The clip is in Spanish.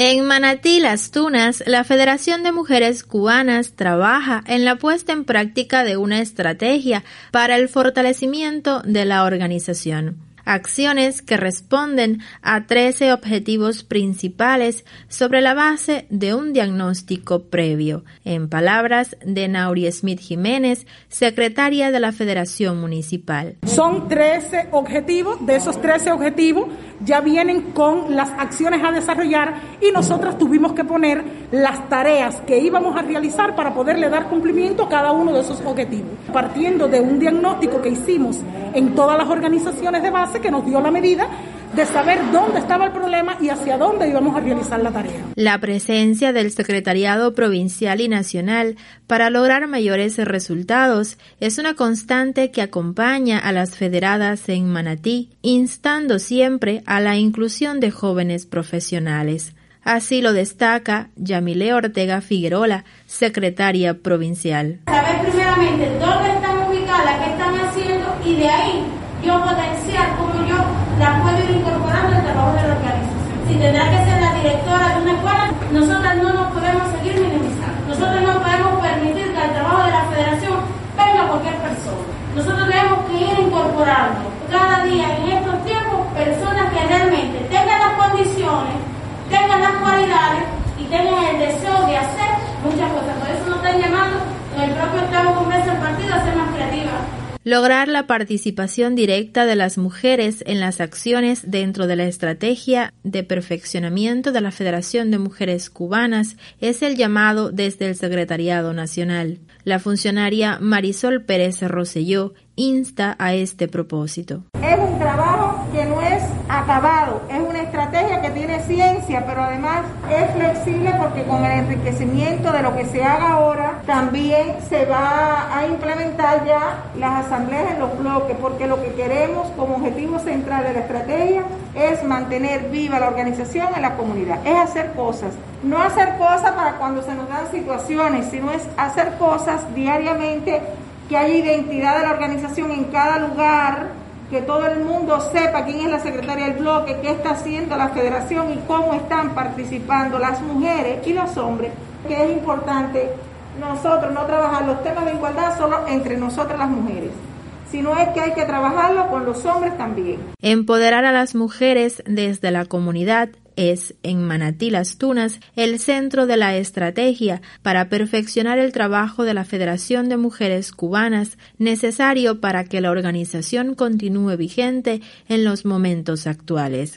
En Manatí Las Tunas, la Federación de Mujeres Cubanas trabaja en la puesta en práctica de una estrategia para el fortalecimiento de la organización acciones que responden a 13 objetivos principales sobre la base de un diagnóstico previo, en palabras de Nauri Smith Jiménez, secretaria de la Federación Municipal. Son 13 objetivos, de esos 13 objetivos ya vienen con las acciones a desarrollar y nosotros tuvimos que poner las tareas que íbamos a realizar para poderle dar cumplimiento a cada uno de esos objetivos, partiendo de un diagnóstico que hicimos en todas las organizaciones de base que nos dio la medida de saber dónde estaba el problema y hacia dónde íbamos a realizar la tarea. La presencia del Secretariado Provincial y Nacional para lograr mayores resultados es una constante que acompaña a las federadas en Manatí, instando siempre a la inclusión de jóvenes profesionales. Así lo destaca Yamile Ortega Figueroa, secretaria provincial. Saber primeramente dónde están ubicadas, qué están haciendo y de ahí yo potenciar cómo yo la puedo ir incorporando al trabajo de la organización. Si tendrá que ser la directora de una escuela, nosotras no nos podemos seguir minimizando. Nosotros no podemos permitir que al trabajo de la federación venga cualquier persona. Nosotros tenemos que ir incorporando cada día en estos tiempos personas que realmente tengan las condiciones, tengan las cualidades y tengan el deseo de hacer muchas cosas. Por eso nos están llamando en el propio Estado Congreso del Partido a ser más creativas lograr la participación directa de las mujeres en las acciones dentro de la estrategia de perfeccionamiento de la Federación de Mujeres Cubanas es el llamado desde el Secretariado Nacional. La funcionaria Marisol Pérez Rosselló insta a este propósito. Es un trabajo que no es acabado, es una estrategia que tiene ciencia, pero además es flexible porque con el enriquecimiento de lo que se haga ahora, también se va a implementar ya las asambleas en los bloques, porque lo que queremos como objetivo central de la estrategia es mantener viva la organización en la comunidad, es hacer cosas. No hacer cosas para cuando se nos dan situaciones, sino es hacer cosas diariamente que haya identidad de la organización en cada lugar, que todo el mundo sepa quién es la secretaria del bloque, qué está haciendo la federación y cómo están participando las mujeres y los hombres, que es importante nosotros no trabajar los temas de igualdad solo entre nosotras las mujeres sino es que hay que trabajarlo con los hombres también. Empoderar a las mujeres desde la comunidad es en Manatí Las Tunas el centro de la estrategia para perfeccionar el trabajo de la Federación de Mujeres Cubanas necesario para que la organización continúe vigente en los momentos actuales.